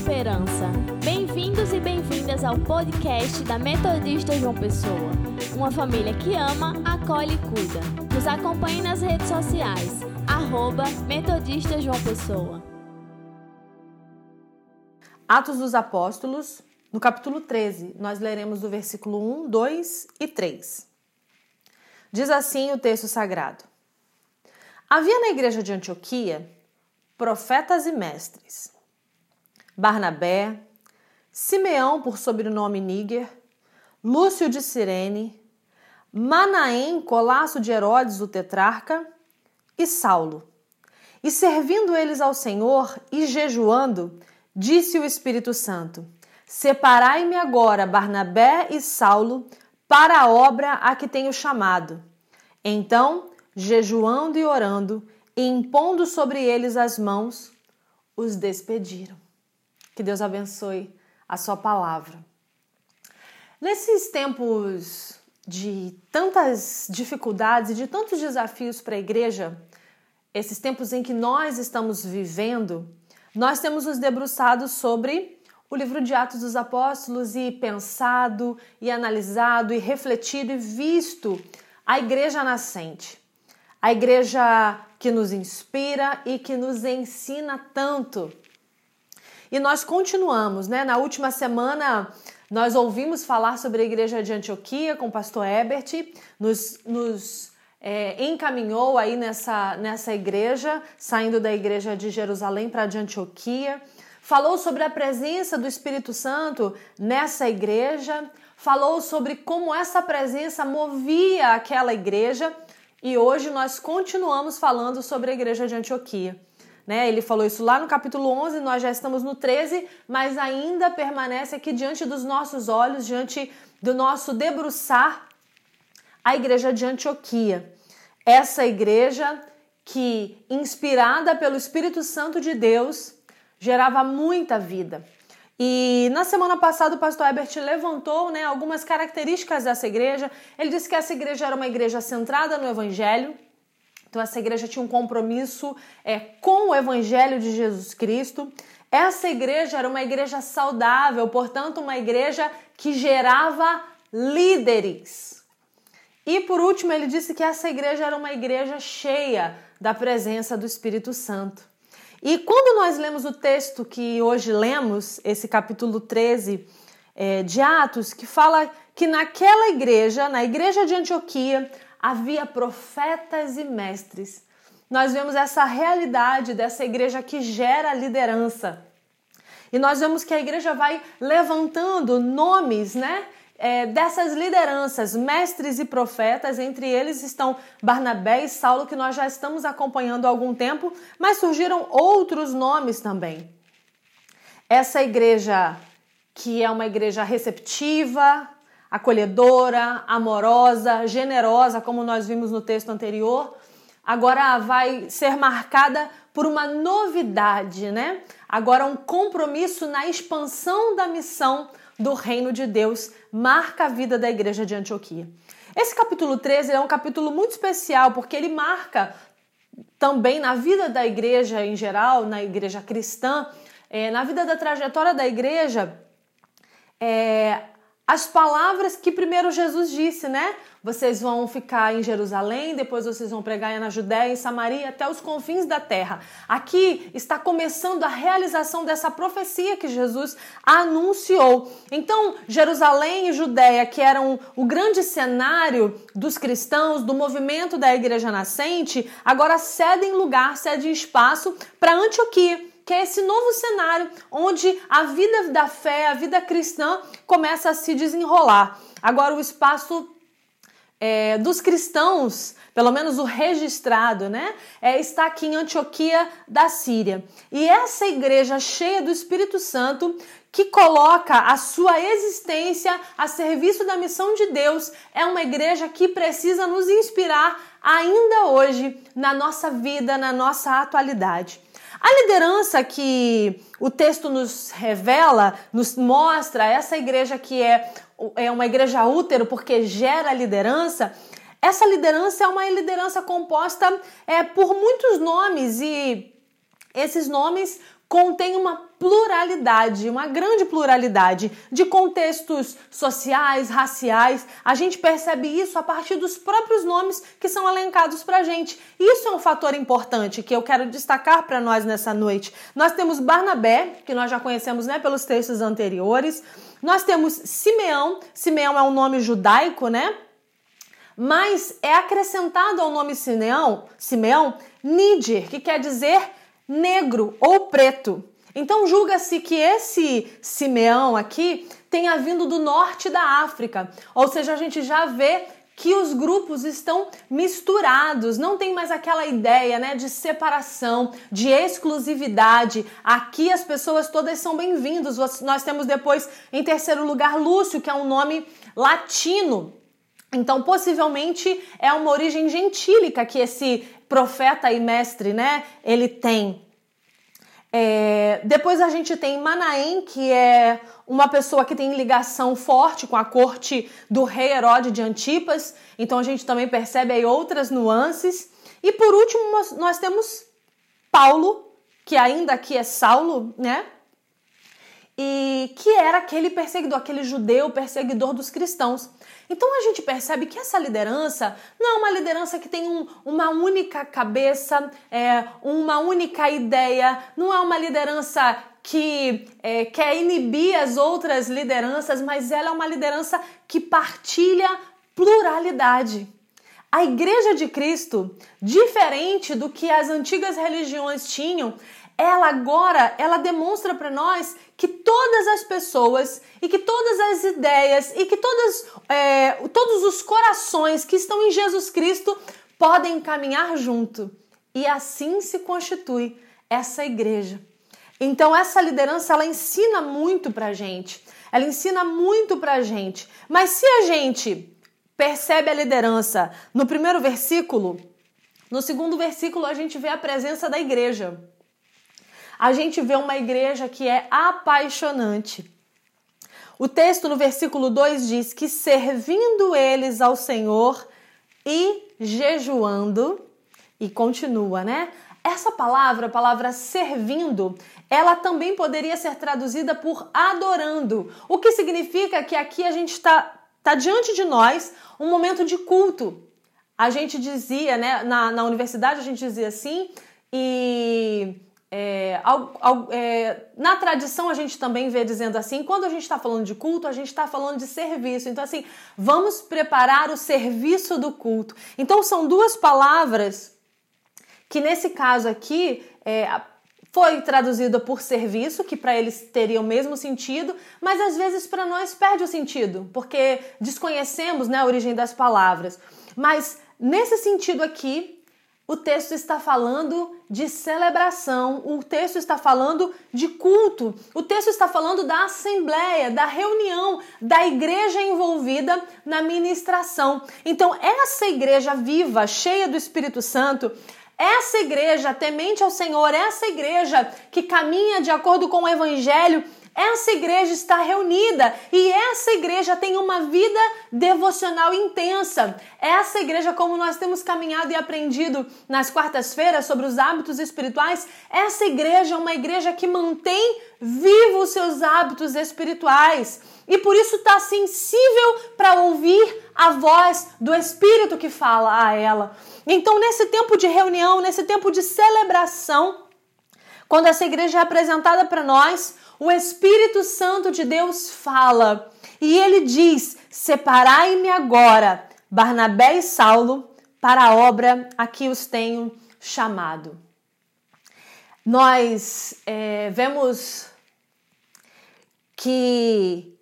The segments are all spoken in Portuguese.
esperança. Bem-vindos e bem-vindas ao podcast da Metodista João Pessoa. Uma família que ama, acolhe e cuida. Nos acompanhe nas redes sociais. Arroba Metodista João Pessoa. Atos dos Apóstolos, no capítulo 13, nós leremos do versículo 1, 2 e 3. Diz assim o texto sagrado: Havia na igreja de Antioquia profetas e mestres Barnabé, Simeão, por sobrenome Níger, Lúcio de Cirene, Manaém, colasso de Herodes, o tetrarca, e Saulo. E servindo eles ao Senhor e jejuando, disse o Espírito Santo: Separai-me agora Barnabé e Saulo para a obra a que tenho chamado. Então, jejuando e orando, e impondo sobre eles as mãos, os despediram. Que Deus abençoe a sua palavra. Nesses tempos de tantas dificuldades e de tantos desafios para a igreja, esses tempos em que nós estamos vivendo, nós temos nos debruçado sobre o livro de Atos dos Apóstolos e pensado e analisado e refletido e visto a igreja nascente. A igreja que nos inspira e que nos ensina tanto e nós continuamos, né? Na última semana nós ouvimos falar sobre a igreja de Antioquia com o pastor Ebert, nos, nos é, encaminhou aí nessa, nessa igreja, saindo da igreja de Jerusalém para de Antioquia. Falou sobre a presença do Espírito Santo nessa igreja, falou sobre como essa presença movia aquela igreja e hoje nós continuamos falando sobre a igreja de Antioquia. Né? Ele falou isso lá no capítulo 11, nós já estamos no 13, mas ainda permanece aqui diante dos nossos olhos, diante do nosso debruçar, a igreja de Antioquia. Essa igreja que, inspirada pelo Espírito Santo de Deus, gerava muita vida. E na semana passada o pastor Herbert levantou né, algumas características dessa igreja. Ele disse que essa igreja era uma igreja centrada no Evangelho, então, essa igreja tinha um compromisso é, com o Evangelho de Jesus Cristo. Essa igreja era uma igreja saudável, portanto, uma igreja que gerava líderes. E por último, ele disse que essa igreja era uma igreja cheia da presença do Espírito Santo. E quando nós lemos o texto que hoje lemos, esse capítulo 13 é, de Atos, que fala que naquela igreja, na igreja de Antioquia, havia profetas e mestres. Nós vemos essa realidade dessa igreja que gera liderança. E nós vemos que a igreja vai levantando nomes, né? É, dessas lideranças, mestres e profetas, entre eles estão Barnabé e Saulo, que nós já estamos acompanhando há algum tempo, mas surgiram outros nomes também. Essa igreja, que é uma igreja receptiva, acolhedora, amorosa, generosa, como nós vimos no texto anterior, agora vai ser marcada por uma novidade, né? Agora um compromisso na expansão da missão do reino de Deus marca a vida da igreja de Antioquia. Esse capítulo 13 é um capítulo muito especial porque ele marca também na vida da igreja em geral, na igreja cristã, é, na vida da trajetória da igreja, é, as palavras que primeiro Jesus disse, né? Vocês vão ficar em Jerusalém, depois vocês vão pregar na Judéia, em Samaria, até os confins da terra. Aqui está começando a realização dessa profecia que Jesus anunciou. Então, Jerusalém e Judéia, que eram o grande cenário dos cristãos, do movimento da igreja nascente, agora cedem lugar, cedem espaço para Antioquia que é esse novo cenário onde a vida da fé, a vida cristã começa a se desenrolar. Agora, o espaço é, dos cristãos, pelo menos o registrado, né, é, está aqui em Antioquia da Síria. E essa igreja cheia do Espírito Santo que coloca a sua existência a serviço da missão de Deus, é uma igreja que precisa nos inspirar ainda hoje na nossa vida, na nossa atualidade. A liderança que o texto nos revela, nos mostra, essa igreja que é, é uma igreja útero porque gera liderança, essa liderança é uma liderança composta é, por muitos nomes e esses nomes contêm uma pluralidade, uma grande pluralidade de contextos sociais, raciais. A gente percebe isso a partir dos próprios nomes que são elencados para a gente. Isso é um fator importante que eu quero destacar para nós nessa noite. Nós temos Barnabé, que nós já conhecemos né, pelos textos anteriores. Nós temos Simeão. Simeão é um nome judaico, né? Mas é acrescentado ao nome Simeão, Simeão, Nídir, que quer dizer negro ou preto. Então julga-se que esse Simeão aqui tenha vindo do norte da África, ou seja, a gente já vê que os grupos estão misturados, não tem mais aquela ideia, né, de separação, de exclusividade. Aqui as pessoas todas são bem-vindos. Nós temos depois em terceiro lugar Lúcio, que é um nome latino. Então, possivelmente é uma origem gentílica que esse profeta e mestre, né? Ele tem. É, depois a gente tem Manaém, que é uma pessoa que tem ligação forte com a corte do rei Herodes de Antipas. Então a gente também percebe aí outras nuances. E por último, nós, nós temos Paulo, que ainda aqui é Saulo, né? E que era aquele perseguidor, aquele judeu perseguidor dos cristãos. Então a gente percebe que essa liderança não é uma liderança que tem um, uma única cabeça, é, uma única ideia, não é uma liderança que é, quer inibir as outras lideranças, mas ela é uma liderança que partilha pluralidade. A Igreja de Cristo, diferente do que as antigas religiões tinham, ela agora ela demonstra para nós que todas as pessoas e que todas as ideias e que todas, é, todos os corações que estão em Jesus Cristo podem caminhar junto. E assim se constitui essa igreja. Então essa liderança ela ensina muito para gente. Ela ensina muito para gente. Mas se a gente percebe a liderança no primeiro versículo, no segundo versículo a gente vê a presença da igreja a gente vê uma igreja que é apaixonante. O texto no versículo 2 diz que servindo eles ao Senhor e jejuando, e continua, né? Essa palavra, a palavra servindo, ela também poderia ser traduzida por adorando, o que significa que aqui a gente está tá diante de nós um momento de culto. A gente dizia, né, na, na universidade a gente dizia assim, e é, é, na tradição a gente também vê dizendo assim, quando a gente está falando de culto, a gente está falando de serviço. Então, assim, vamos preparar o serviço do culto. Então, são duas palavras que nesse caso aqui é, foi traduzida por serviço, que para eles teria o mesmo sentido, mas às vezes para nós perde o sentido, porque desconhecemos né, a origem das palavras. Mas nesse sentido aqui, o texto está falando de celebração, o texto está falando de culto, o texto está falando da assembleia, da reunião, da igreja envolvida na ministração. Então, essa igreja viva, cheia do Espírito Santo, essa igreja temente ao Senhor, essa igreja que caminha de acordo com o evangelho, essa igreja está reunida e essa igreja tem uma vida devocional intensa. Essa igreja, como nós temos caminhado e aprendido nas quartas-feiras sobre os hábitos espirituais, essa igreja é uma igreja que mantém vivos os seus hábitos espirituais e por isso está sensível para ouvir a voz do Espírito que fala a ela. Então, nesse tempo de reunião, nesse tempo de celebração, quando essa igreja é apresentada para nós, o Espírito Santo de Deus fala e ele diz: Separai-me agora, Barnabé e Saulo, para a obra a que os tenho chamado. Nós é, vemos que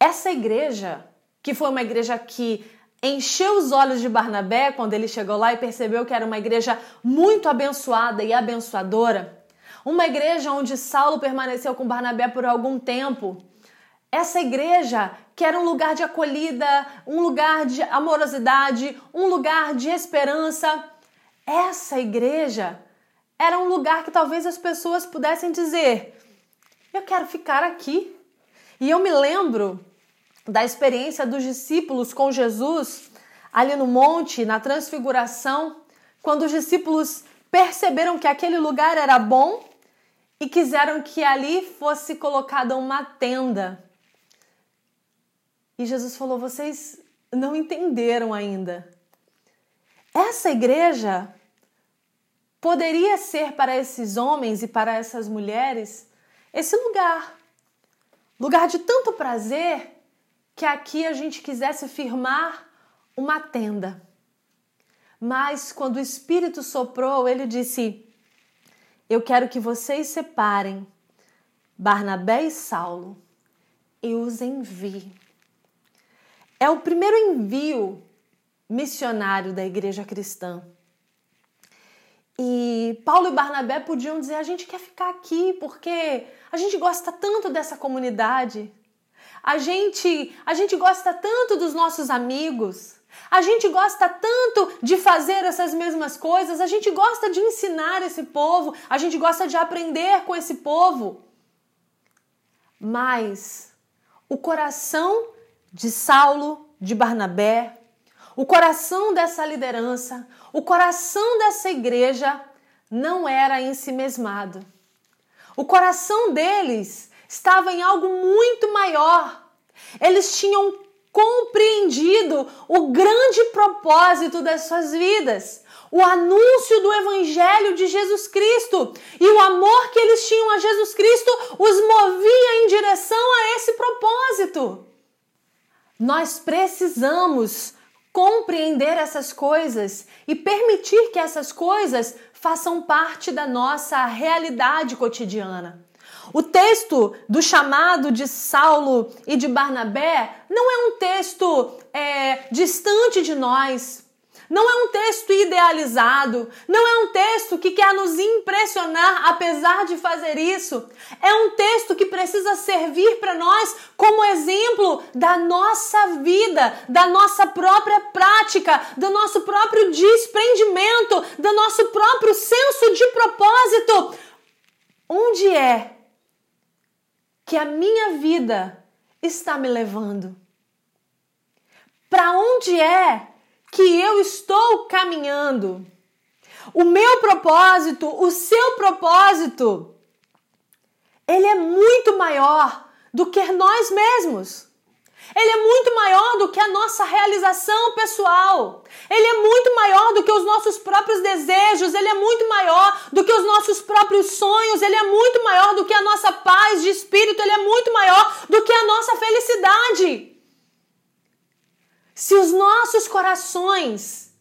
essa igreja, que foi uma igreja que encheu os olhos de Barnabé quando ele chegou lá e percebeu que era uma igreja muito abençoada e abençoadora, uma igreja onde Saulo permaneceu com Barnabé por algum tempo. Essa igreja que era um lugar de acolhida, um lugar de amorosidade, um lugar de esperança. Essa igreja era um lugar que talvez as pessoas pudessem dizer: Eu quero ficar aqui. E eu me lembro da experiência dos discípulos com Jesus ali no monte, na transfiguração, quando os discípulos perceberam que aquele lugar era bom e quiseram que ali fosse colocada uma tenda. E Jesus falou: vocês não entenderam ainda. Essa igreja poderia ser para esses homens e para essas mulheres esse lugar. Lugar de tanto prazer que aqui a gente quisesse firmar uma tenda. Mas quando o Espírito soprou, ele disse: Eu quero que vocês separem Barnabé e Saulo e os enviem. É o primeiro envio missionário da igreja cristã. E Paulo e Barnabé podiam dizer: a gente quer ficar aqui porque a gente gosta tanto dessa comunidade, a gente, a gente gosta tanto dos nossos amigos, a gente gosta tanto de fazer essas mesmas coisas, a gente gosta de ensinar esse povo, a gente gosta de aprender com esse povo. Mas o coração de Saulo, de Barnabé, o coração dessa liderança, o coração dessa igreja não era em si mesmado. O coração deles estava em algo muito maior. Eles tinham compreendido o grande propósito das suas vidas, o anúncio do Evangelho de Jesus Cristo e o amor que eles tinham a Jesus Cristo os movia em direção a esse propósito. Nós precisamos compreender essas coisas e permitir que essas coisas façam parte da nossa realidade cotidiana. O texto do chamado de Saulo e de Barnabé não é um texto é, distante de nós, não é um texto idealizado, não é um texto que quer nos impressionar apesar de fazer isso. É um texto que precisa servir para nós como exemplo da nossa vida, da nossa própria prática, do nosso próprio desprendimento, do nosso próprio senso de propósito. Onde é que a minha vida está me levando? Para onde é que eu estou caminhando? O meu propósito, o seu propósito, ele é muito maior do que nós mesmos. Ele é muito maior do que a nossa realização pessoal. Ele é muito maior do que os nossos próprios desejos. Ele é muito maior do que os nossos próprios sonhos. Ele é muito maior do que a nossa paz de espírito. Ele é muito maior do que a nossa felicidade. Se os nossos corações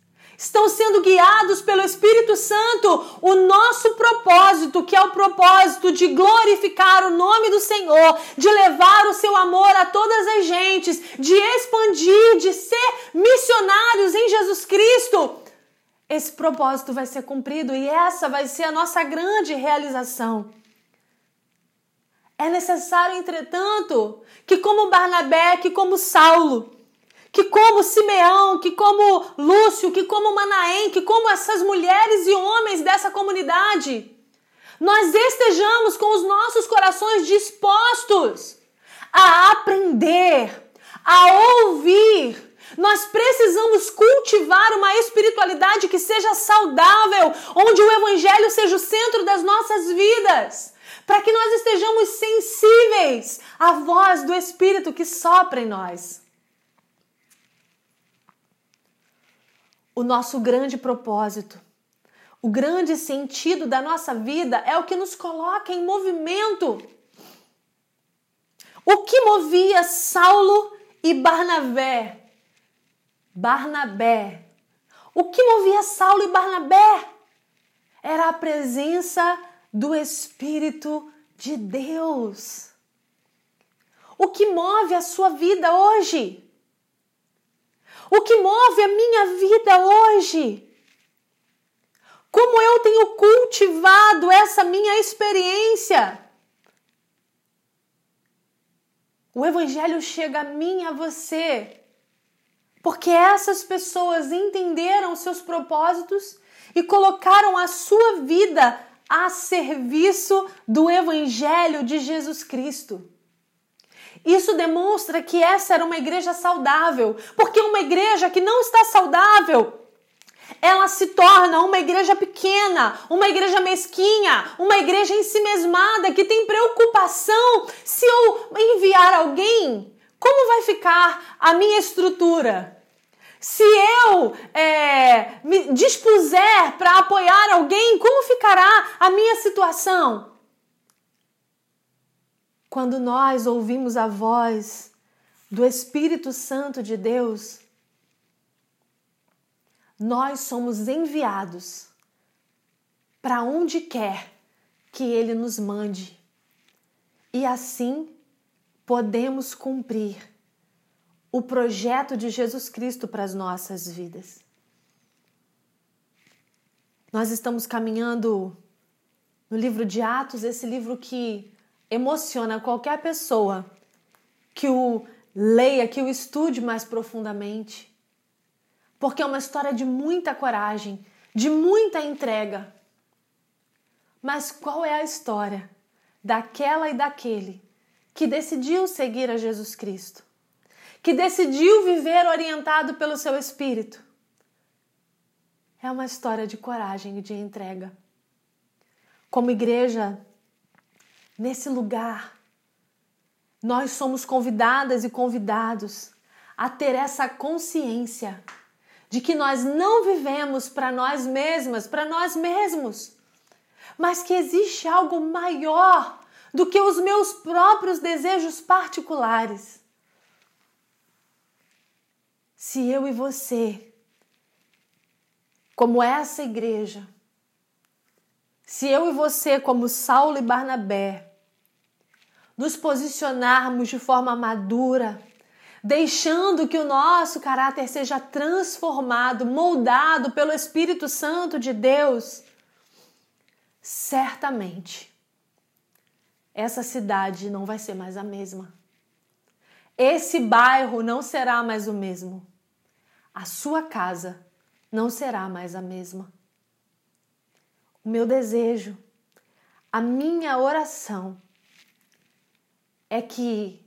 estão sendo guiados pelo Espírito Santo, o nosso propósito, que é o propósito de glorificar o nome do Senhor, de levar o seu amor a todas as gentes, de expandir, de ser missionários em Jesus Cristo, esse propósito vai ser cumprido e essa vai ser a nossa grande realização. É necessário, entretanto, que como Barnabé, que como Saulo, que como Simeão, que como Lúcio, que como Manaém, que como essas mulheres e homens dessa comunidade, nós estejamos com os nossos corações dispostos a aprender, a ouvir. Nós precisamos cultivar uma espiritualidade que seja saudável, onde o Evangelho seja o centro das nossas vidas, para que nós estejamos sensíveis à voz do Espírito que sopra em nós. O nosso grande propósito. O grande sentido da nossa vida é o que nos coloca em movimento. O que movia Saulo e Barnabé? Barnabé. O que movia Saulo e Barnabé? Era a presença do Espírito de Deus. O que move a sua vida hoje? O que move a minha vida hoje. Como eu tenho cultivado essa minha experiência. O Evangelho chega a mim e a você, porque essas pessoas entenderam seus propósitos e colocaram a sua vida a serviço do Evangelho de Jesus Cristo. Isso demonstra que essa era uma igreja saudável, porque uma igreja que não está saudável, ela se torna uma igreja pequena, uma igreja mesquinha, uma igreja ensimesmada que tem preocupação se eu enviar alguém, como vai ficar a minha estrutura? Se eu é, me dispuser para apoiar alguém, como ficará a minha situação? Quando nós ouvimos a voz do Espírito Santo de Deus, nós somos enviados para onde quer que Ele nos mande. E assim podemos cumprir o projeto de Jesus Cristo para as nossas vidas. Nós estamos caminhando no livro de Atos, esse livro que emociona qualquer pessoa que o leia, que o estude mais profundamente, porque é uma história de muita coragem, de muita entrega. Mas qual é a história daquela e daquele que decidiu seguir a Jesus Cristo? que decidiu viver orientado pelo seu espírito. É uma história de coragem e de entrega. Como igreja, nesse lugar, nós somos convidadas e convidados a ter essa consciência de que nós não vivemos para nós mesmas, para nós mesmos, mas que existe algo maior do que os meus próprios desejos particulares. Se eu e você, como essa igreja, se eu e você, como Saulo e Barnabé, nos posicionarmos de forma madura, deixando que o nosso caráter seja transformado, moldado pelo Espírito Santo de Deus, certamente essa cidade não vai ser mais a mesma. Esse bairro não será mais o mesmo a sua casa não será mais a mesma. O meu desejo, a minha oração é que,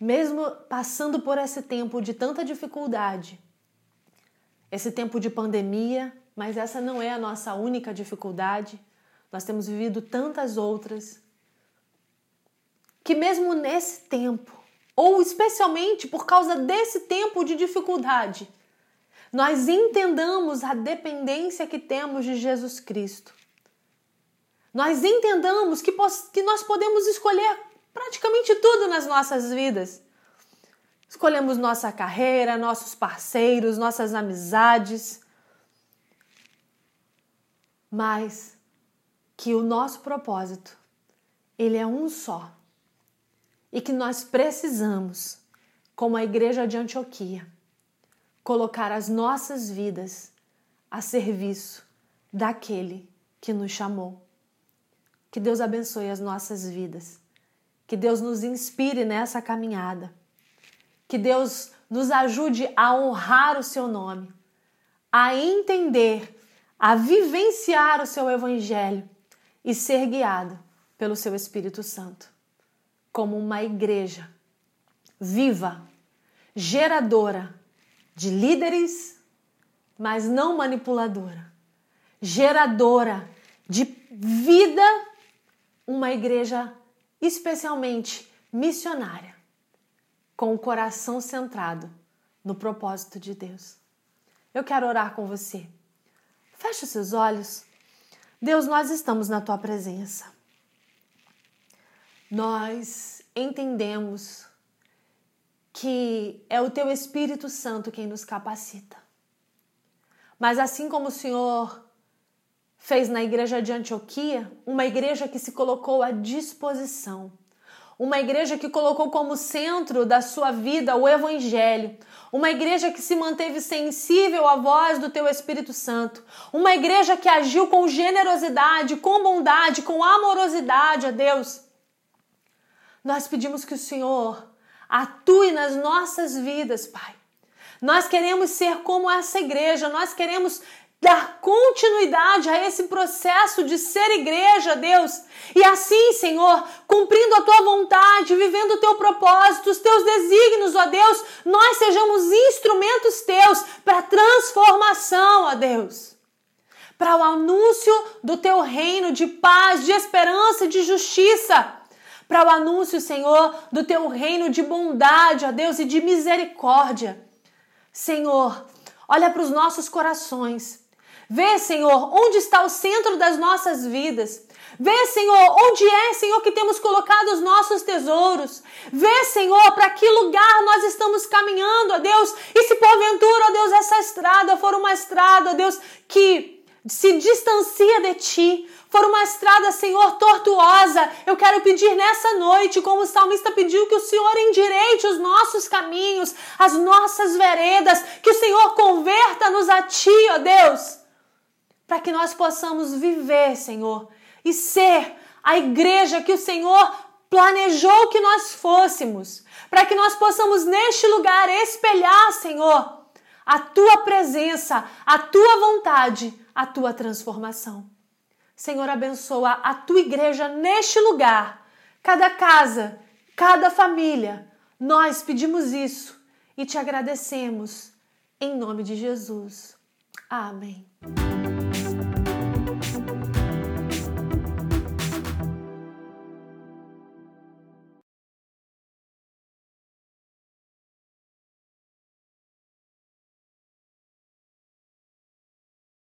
mesmo passando por esse tempo de tanta dificuldade, esse tempo de pandemia, mas essa não é a nossa única dificuldade, nós temos vivido tantas outras, que mesmo nesse tempo, ou especialmente por causa desse tempo de dificuldade, nós entendamos a dependência que temos de Jesus Cristo. Nós entendamos que, que nós podemos escolher praticamente tudo nas nossas vidas. Escolhemos nossa carreira, nossos parceiros, nossas amizades. Mas que o nosso propósito, ele é um só e que nós precisamos, como a igreja de Antioquia, colocar as nossas vidas a serviço daquele que nos chamou. Que Deus abençoe as nossas vidas. Que Deus nos inspire nessa caminhada. Que Deus nos ajude a honrar o seu nome, a entender, a vivenciar o seu evangelho e ser guiado pelo seu Espírito Santo como uma igreja viva, geradora de líderes, mas não manipuladora, geradora de vida, uma igreja especialmente missionária, com o coração centrado no propósito de Deus. Eu quero orar com você. Feche os seus olhos. Deus, nós estamos na tua presença nós entendemos que é o teu Espírito Santo quem nos capacita. Mas assim como o Senhor fez na igreja de Antioquia, uma igreja que se colocou à disposição, uma igreja que colocou como centro da sua vida o Evangelho, uma igreja que se manteve sensível à voz do teu Espírito Santo, uma igreja que agiu com generosidade, com bondade, com amorosidade a Deus. Nós pedimos que o Senhor atue nas nossas vidas, Pai. Nós queremos ser como essa igreja, nós queremos dar continuidade a esse processo de ser igreja, Deus. E assim, Senhor, cumprindo a tua vontade, vivendo o teu propósito, os teus desígnios, ó Deus, nós sejamos instrumentos teus para transformação, ó Deus. Para o anúncio do teu reino de paz, de esperança de justiça. Para o anúncio, Senhor, do teu reino de bondade, ó Deus, e de misericórdia. Senhor, olha para os nossos corações Vê, Senhor, onde está o centro das nossas vidas. Vê, Senhor, onde é, Senhor, que temos colocado os nossos tesouros. Vê, Senhor, para que lugar nós estamos caminhando, ó Deus. E se porventura, ó Deus, essa estrada for uma estrada, ó Deus, que se distancia de ti, for uma estrada, Senhor, tortuosa, eu quero pedir nessa noite, como o salmista pediu, que o Senhor endireite os nossos caminhos, as nossas veredas, que o Senhor converta-nos a ti, ó Deus para que nós possamos viver, Senhor, e ser a igreja que o Senhor planejou que nós fôssemos, para que nós possamos neste lugar espelhar, Senhor, a tua presença, a tua vontade, a tua transformação. Senhor, abençoa a tua igreja neste lugar, cada casa, cada família. Nós pedimos isso e te agradecemos em nome de Jesus. Amém.